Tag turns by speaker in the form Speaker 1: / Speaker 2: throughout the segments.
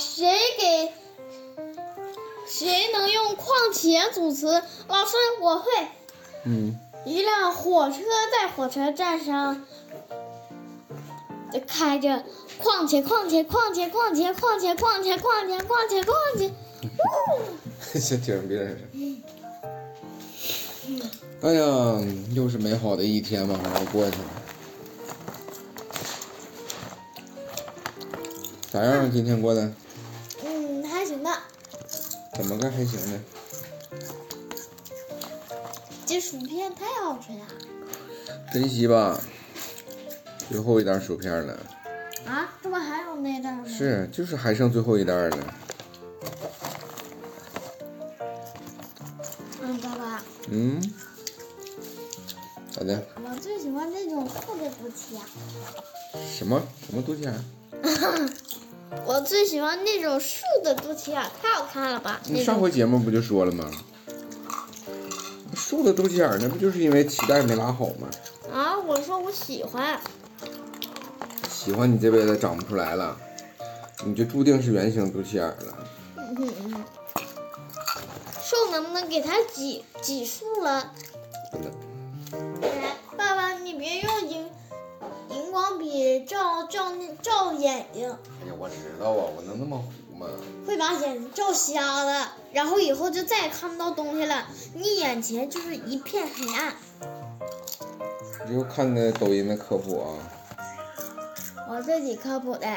Speaker 1: 谁给谁能用况且组词？老师，我会。
Speaker 2: 嗯，
Speaker 1: 一辆火车在火车站上开着，况且况且况且况且况且况且况且况且况且，
Speaker 2: 先听别人说。哎呀，又是美好的一天嘛，好好过去了。咋样？啊今天过的？怎么个还行呢？
Speaker 1: 这薯片太好吃了
Speaker 2: 珍惜吧，最后一袋薯片了。
Speaker 1: 啊！这不还有那袋吗？
Speaker 2: 是，就是还剩最后一袋了。
Speaker 1: 嗯，爸爸，
Speaker 2: 嗯，咋的？
Speaker 1: 我最喜欢那种厚的肚脐呀。
Speaker 2: 什么什么肚脐眼？
Speaker 1: 我最喜欢那种竖的肚脐眼，太好看了吧？
Speaker 2: 你上回节目不就说了吗？竖的肚脐眼那不就是因为脐带没拉好吗？
Speaker 1: 啊，我说我喜欢。
Speaker 2: 喜欢你这辈子长不出来了，你就注定是圆形肚脐眼了。
Speaker 1: 嗯嗯，树能不能给它挤挤竖了？爸爸，你别用荧荧光笔照照那照眼睛，
Speaker 2: 我知道啊，我能那么糊吗？
Speaker 1: 会把眼睛照瞎了，然后以后就再也看不到东西了，你眼前就是一片黑暗。
Speaker 2: 你就看那抖音的科普啊，
Speaker 1: 我自己科普的，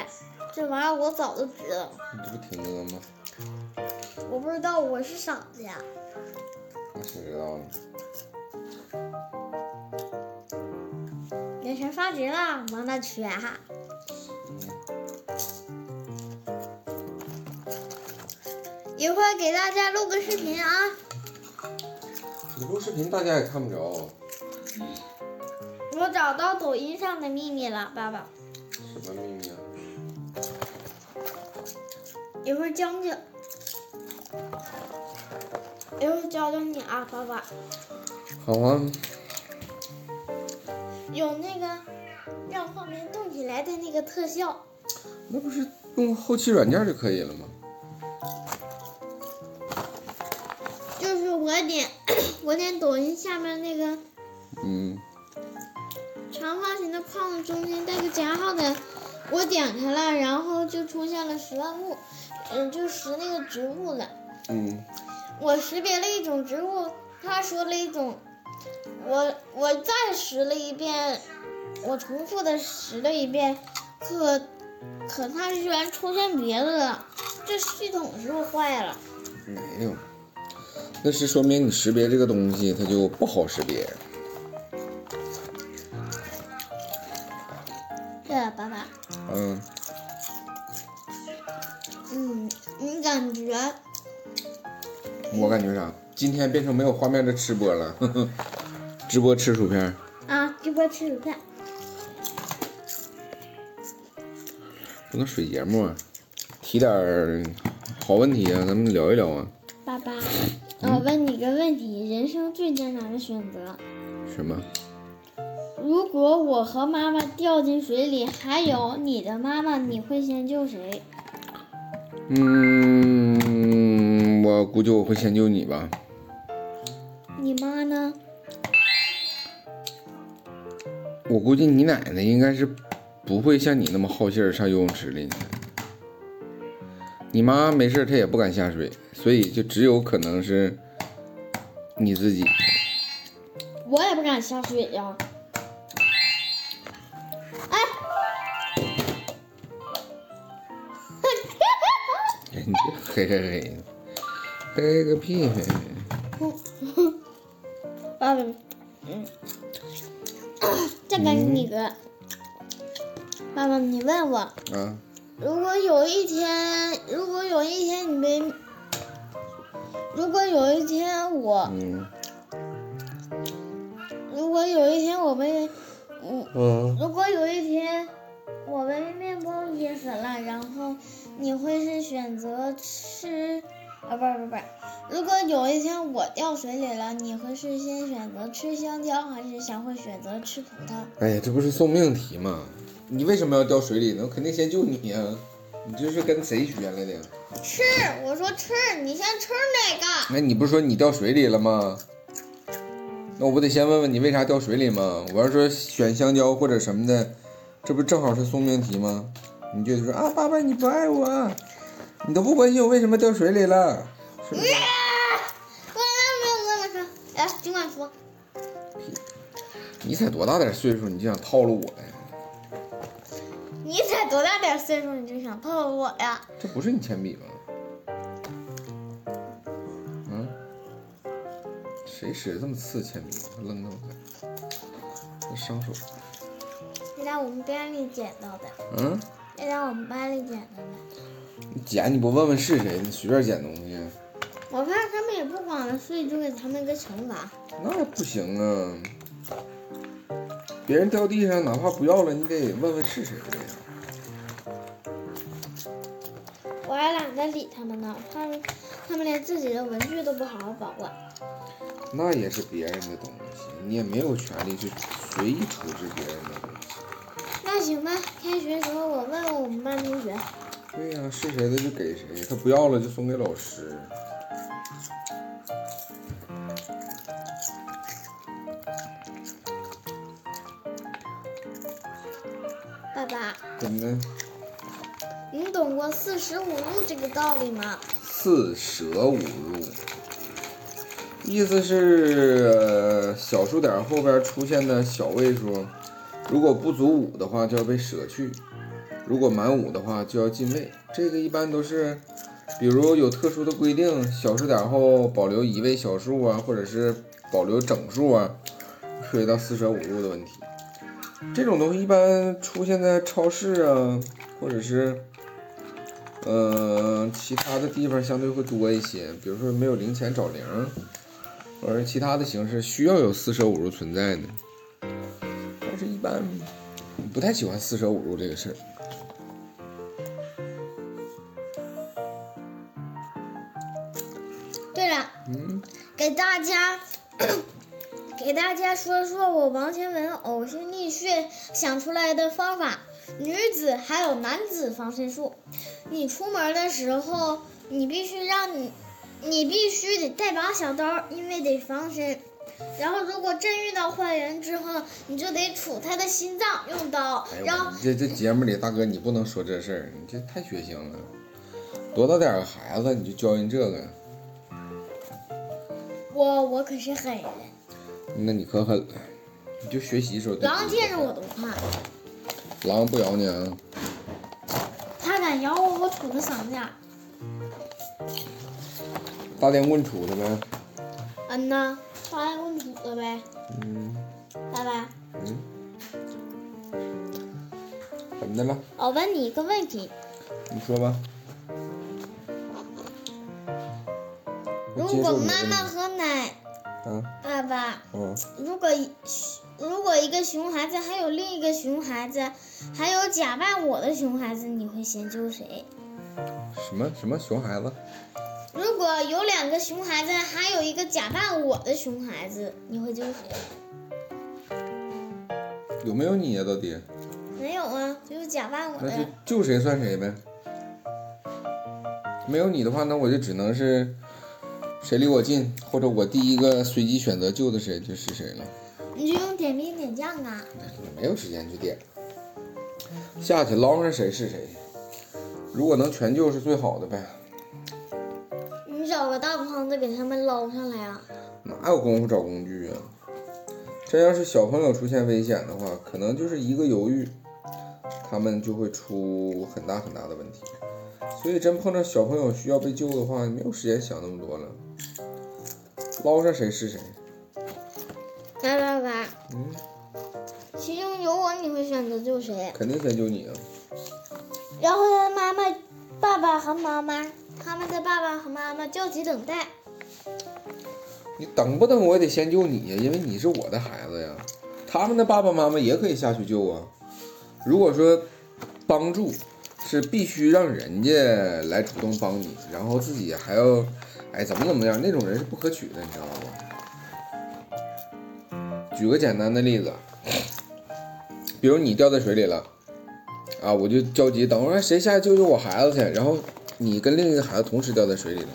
Speaker 1: 这玩意儿我早就知道，
Speaker 2: 你这不挺呢吗？
Speaker 1: 我不知道我是傻子呀。
Speaker 2: 那谁知道呢？
Speaker 1: 眼神发直了，王大全一会儿给大家录个视频啊。
Speaker 2: 你录视频大家也看不着，
Speaker 1: 我找到抖音上的秘密了，爸爸，
Speaker 2: 什么秘密啊？
Speaker 1: 一会儿讲讲，一会儿教教你啊，爸爸，
Speaker 2: 好啊，
Speaker 1: 有那个让画面动起来的那个特效，
Speaker 2: 那不是用后期软件就可以了吗？
Speaker 1: 我点 我点抖音下面那个
Speaker 2: 嗯，
Speaker 1: 长方形的框子中间带个加号的，我点开了，然后就出现了识万物，嗯，就识那个植物了。
Speaker 2: 嗯，
Speaker 1: 我识别了一种植物，他说了一种，我我再识了一遍，我重复的识了一遍，可可它居然出现别的了，这系统是不是坏了？
Speaker 2: 没有，那是说明你识别这个东西它就不好识别。
Speaker 1: 对了，爸爸，
Speaker 2: 嗯，
Speaker 1: 嗯，你感觉
Speaker 2: 我感觉啥？今天变成没有画面的吃播了，呵呵，直播吃薯片。
Speaker 1: 啊，直播吃薯片，
Speaker 2: 不能水节目啊，提点儿好问题啊，咱们聊一聊啊。
Speaker 1: 爸爸，我问你个问题，人生最艰难的选择。
Speaker 2: 什么？
Speaker 1: 如果我和妈妈掉进水里，还有你的妈妈，你会先救谁？
Speaker 2: 嗯，我估计我会先救你吧。
Speaker 1: 你妈呢？
Speaker 2: 我估计你奶奶应该是不会像你那么好信儿上游泳池里的。你妈没事她也不敢下水，所以就只有可能是你自己。
Speaker 1: 我也不敢下水呀。哎，
Speaker 2: 你这嘿嘿嘿，嘿个屁嘿！
Speaker 1: 爸爸，嗯，这个给你个，爸爸，你问我，
Speaker 2: 啊，
Speaker 1: 如果有一天，如果有一天你被，如果有一天我，
Speaker 2: 嗯
Speaker 1: 如果有一天我被，嗯。
Speaker 2: 嗯，
Speaker 1: 如果有一天我被面包噎死了，然后你会是选择吃，啊，不是不是不是，如果有一天我掉水里了，你会是先选择吃香蕉，还是想会选择吃葡萄？
Speaker 2: 哎呀，这不是送命题吗？你为什么要掉水里呢？我肯定先救你呀、你这是跟谁学来的？
Speaker 1: 吃，我说吃，你先吃哪个？
Speaker 2: 那你不是说你掉水里了吗？那我不得先问问你为啥掉水里吗？我要说选香蕉或者什么的，这不正好是送命题吗？你就说啊，爸爸你不爱我，你都不关心我为什么掉水里了，是不是？
Speaker 1: 我没有说，哎，尽管说。
Speaker 2: 你才多大点岁数，你就想套路我呀？
Speaker 1: 你才多大点岁数，你就想套路我呀？
Speaker 2: 这不是你铅笔吗？嗯？谁使这么次铅笔？扔那么快，这伤手。
Speaker 1: 那在我们班里捡到的。
Speaker 2: 嗯？
Speaker 1: 那在我们班里捡到的。
Speaker 2: 你捡你不问问是谁？你随便捡东西。
Speaker 1: 我怕他们也不管了，所以就给他们一个惩罚。
Speaker 2: 那不行啊！别人掉地上，哪怕不要了，你得问问是谁的呀。
Speaker 1: 我还懒得理他们呢，他们他们连自己的文具都不好好保管。
Speaker 2: 那也是别人的东西，你也没有权利去随意处置别人的东西。
Speaker 1: 那行吧，开学时候我问问我们班同学。
Speaker 2: 对呀、是谁的就给谁，他不要了就送给老师。
Speaker 1: 你懂过四舍五入这个道理吗？
Speaker 2: 四舍五入，意思是、呃小数点后边出现的小位数，如果不足五的话就要被舍去，如果满五的话就要进位。这个一般都是，比如有特殊的规定，小数点后保留一位小数啊，或者是保留整数啊，涉及到四舍五入的问题。这种东西一般出现在超市啊，或者是。呃，其他的地方相对会多一些，比如说没有零钱找零，或者其他的形式需要有四舍五入存在的，但是一般不太喜欢四舍五入这个事儿。
Speaker 1: 对了，
Speaker 2: 嗯，
Speaker 1: 给大家给大家说说我王天文呕心沥血想出来的方法，女子还有男子防身术。你出门的时候，你必须让你你必须得带把小刀，因为得防身。然后，如果真遇到坏人之后，你就得杵他的心脏，用刀
Speaker 2: 哎。
Speaker 1: 然后
Speaker 2: 这这节目里大哥你不能说这事儿，你这太血腥了。多大点儿个孩子你就教人这个，
Speaker 1: 我我可是狠人，
Speaker 2: 那你可狠了。你就学习时候
Speaker 1: 狼见着我都怕。
Speaker 2: 狼不咬你啊？
Speaker 1: 它敢咬我，我杵它嗓子眼儿。
Speaker 2: 大电棍杵他呗。
Speaker 1: 嗯呐，发现问题了呗，
Speaker 2: 嗯
Speaker 1: 爸爸。
Speaker 2: 嗯。怎么的了？
Speaker 1: 我问你一个问题：
Speaker 2: 你说吧。
Speaker 1: 如果妈妈和奶
Speaker 2: 啊，
Speaker 1: 爸爸，
Speaker 2: 嗯，
Speaker 1: 如果一如果一个熊孩子还有另一个熊孩子，还有假扮我的熊孩子，你会先救谁？
Speaker 2: 什么什么熊孩子？
Speaker 1: 如果有两个熊孩子，还有一个假扮我的熊孩子，你会救谁？
Speaker 2: 有没有你呀、到底？
Speaker 1: 没有啊，就是假扮我
Speaker 2: 那就
Speaker 1: 的。
Speaker 2: 救谁算谁呗。没有你的话，那我就只能是谁离我近，或者我第一个随机选择救的谁就是谁了。
Speaker 1: 你就用点兵点将啊！
Speaker 2: 没有时间去点，下去捞上谁是谁。如果能全救是最好的呗，
Speaker 1: 你找个大筐子给他们捞上来啊！
Speaker 2: 哪有功夫找工具啊？真要是小朋友出现危险的话，可能就是一个犹豫，他们就会出很大很大的问题。所以真碰到小朋友需要被救的话，没有时间想那么多了，捞上谁是谁。
Speaker 1: 来爸爸，
Speaker 2: 嗯，
Speaker 1: 其中有我，你会选择救谁？
Speaker 2: 肯定先救你啊！
Speaker 1: 然后他妈妈、爸爸和妈妈，他们的爸爸和妈妈焦急等待。
Speaker 2: 你等不等我也得先救你呀，因为你是我的孩子呀。他们的爸爸妈妈也可以下去救啊。如果说帮助是必须让人家来主动帮你，然后自己还要哎怎么怎么样，那种人是不可取的，你知道不？举个简单的例子，比如你掉在水里了，啊，我就着急，等会儿谁下去救救我孩子去？然后你跟另一个孩子同时掉在水里了。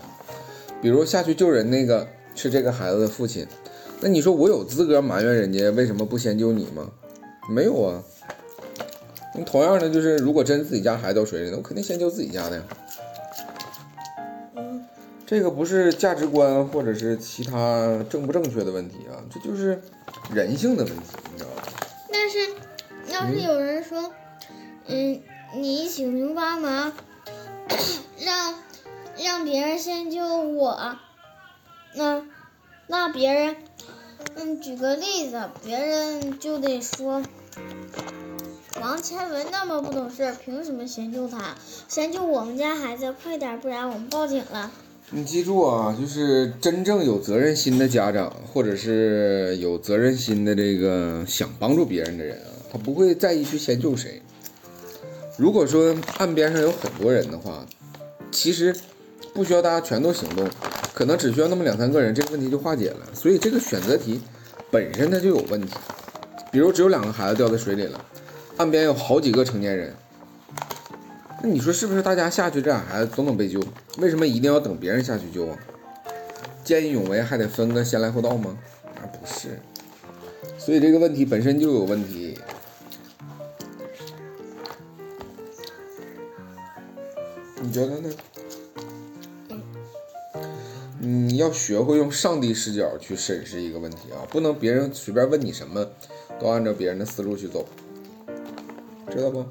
Speaker 2: 比如下去救人那个是这个孩子的父亲，那你说我有资格埋怨人家为什么不先救你吗？没有啊。那同样的就是，如果真自己家孩子掉水里，那我肯定先救自己家的呀。
Speaker 1: 嗯，
Speaker 2: 这个不是价值观或者是其他正不正确的问题啊，这就是人性的问题，你知道吧？
Speaker 1: 但是要是有人说，嗯，你请求帮忙，让让别人先救我，那那别人，嗯，举个例子，别人就得说。王千文那么不懂事，凭什么先救他？先救我们家孩子，快点，不然我们报警了。
Speaker 2: 你记住啊，就是真正有责任心的家长，或者是有责任心的这个想帮助别人的人啊，他不会在意去先救谁。如果说岸边上有很多人的话，其实不需要大家全都行动，可能只需要那么两三个人，这个问题就化解了。所以这个选择题本身它就有问题。比如只有两个孩子掉在水里了。岸边有好几个成年人，那你说是不是？大家下去，这俩孩子都能被救，为什么一定要等别人下去救啊？见义勇为还得分个先来后到吗？啊，不是，所以这个问题本身就有问题。你觉得呢？你要学会用上帝视角去审视一个问题啊，不能别人随便问你什么，都按照别人的思路去走。知道不？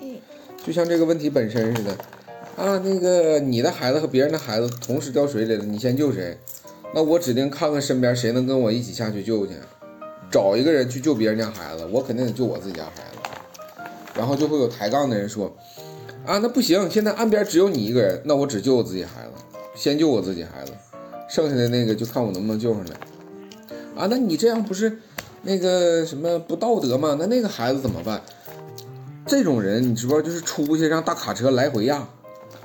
Speaker 1: 嗯，
Speaker 2: 就像这个问题本身似的，啊，那个你的孩子和别人的孩子同时掉水里了，你先救谁？那我指定看看身边谁能跟我一起下去救去，找一个人去救别人家孩子，我肯定得救我自己家孩子。然后就会有抬杠的人说，啊，那不行，现在岸边只有你一个人，那我只救我自己孩子，先救我自己孩子，剩下的那个就看我能不能救上来。啊，那你这样不是那个什么不道德吗？那那个孩子怎么办？这种人，你知不知道？就是出去让大卡车来回压，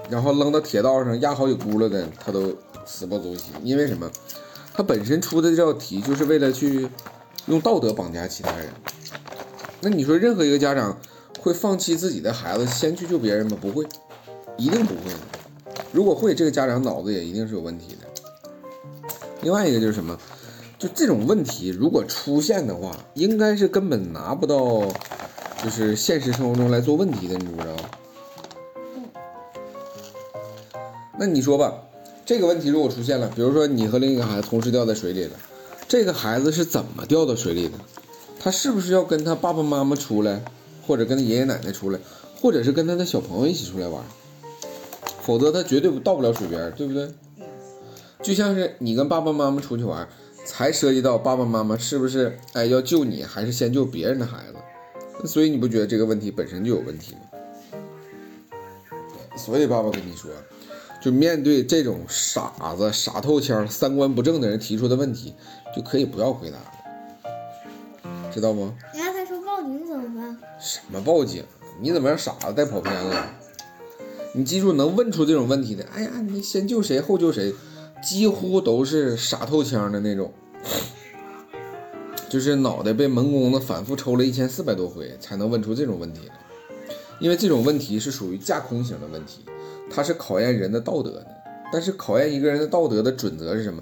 Speaker 2: 然后扔到铁道上压好几轱辘的，他都死不足惜。因为什么？他本身出的这道题就是为了去用道德绑架其他人。那你说，任何一个家长会放弃自己的孩子先去救别人吗？不会，一定不会。如果会，这个家长脑子也一定是有问题的。另外一个就是什么？就这种问题如果出现的话，应该是根本拿不到。就是现实生活中来做问题的，你知不知道？那你说吧，这个问题如果出现了，比如说你和另一个孩子同时掉在水里了，这个孩子是怎么掉到水里的？他是不是要跟他爸爸妈妈出来，或者跟他爷爷奶奶出来，或者是跟他的小朋友一起出来玩？否则他绝对到不了水边，对不对？就像是你跟爸爸妈妈出去玩，才涉及到爸爸妈妈是不是哎要救你，还是先救别人的孩子？所以你不觉得这个问题本身就有问题吗？所以爸爸跟你说，就面对这种傻子、傻透腔、三观不正的人提出的问题，就可以不要回答了，知道不？
Speaker 1: 那他说报警怎么办？
Speaker 2: 什么报警？你怎么让傻子带跑偏了？你记住，能问出这种问题的，哎呀，你先救谁后救谁，几乎都是傻透腔的那种。就是脑袋被门工子反复抽了一千四百多回，才能问出这种问题来。因为这种问题是属于架空型的问题，它是考验人的道德的。但是考验一个人的道德的准则是什么？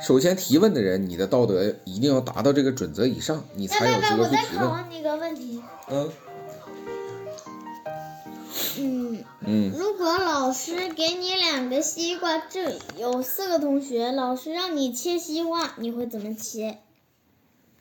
Speaker 2: 首先提问的人，你的道德一定要达到这个准则以上，你才有资格去提问。
Speaker 1: 我再问你个问题。
Speaker 2: 嗯。
Speaker 1: 嗯
Speaker 2: 嗯。
Speaker 1: 如果老师给你两个西瓜，这有四个同学，老师让你切西瓜，你会怎么切？